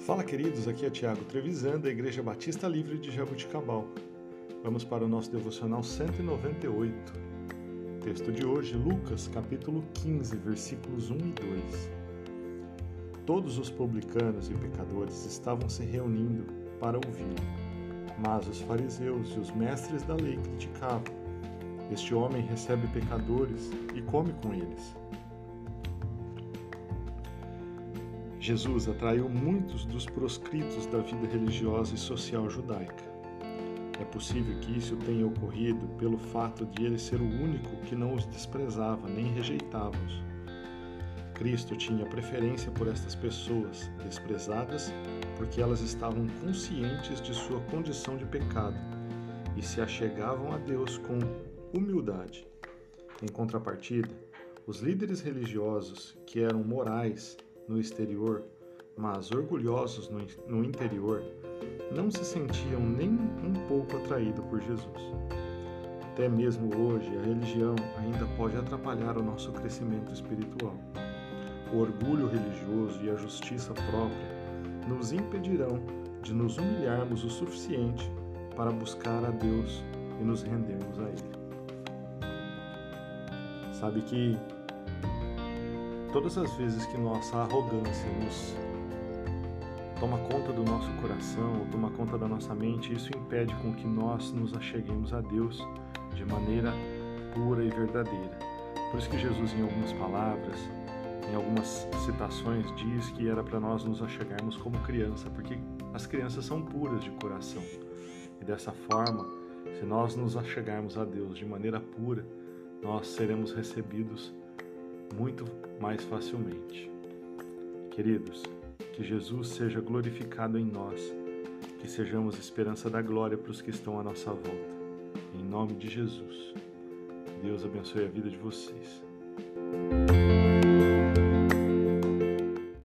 Fala, queridos, aqui é Tiago Trevisan, da Igreja Batista Livre de Jabuticabal. Vamos para o nosso devocional 198. Texto de hoje, Lucas, capítulo 15, versículos 1 e 2. Todos os publicanos e pecadores estavam se reunindo para ouvir, mas os fariseus e os mestres da lei criticavam. Este homem recebe pecadores e come com eles. Jesus atraiu muitos dos proscritos da vida religiosa e social judaica. É possível que isso tenha ocorrido pelo fato de ele ser o único que não os desprezava nem rejeitava-os. Cristo tinha preferência por estas pessoas desprezadas porque elas estavam conscientes de sua condição de pecado e se achegavam a Deus com humildade. Em contrapartida, os líderes religiosos, que eram morais, no exterior, mas orgulhosos no, no interior, não se sentiam nem um pouco atraídos por Jesus. Até mesmo hoje, a religião ainda pode atrapalhar o nosso crescimento espiritual. O orgulho religioso e a justiça própria nos impedirão de nos humilharmos o suficiente para buscar a Deus e nos rendermos a Ele. Sabe que Todas as vezes que nossa arrogância nos toma conta do nosso coração, ou toma conta da nossa mente, isso impede com que nós nos acheguemos a Deus de maneira pura e verdadeira. Por isso que Jesus, em algumas palavras, em algumas citações, diz que era para nós nos achegarmos como criança, porque as crianças são puras de coração. E dessa forma, se nós nos achegarmos a Deus de maneira pura, nós seremos recebidos muito mais facilmente. Queridos, que Jesus seja glorificado em nós, que sejamos esperança da glória para os que estão à nossa volta. Em nome de Jesus. Deus abençoe a vida de vocês.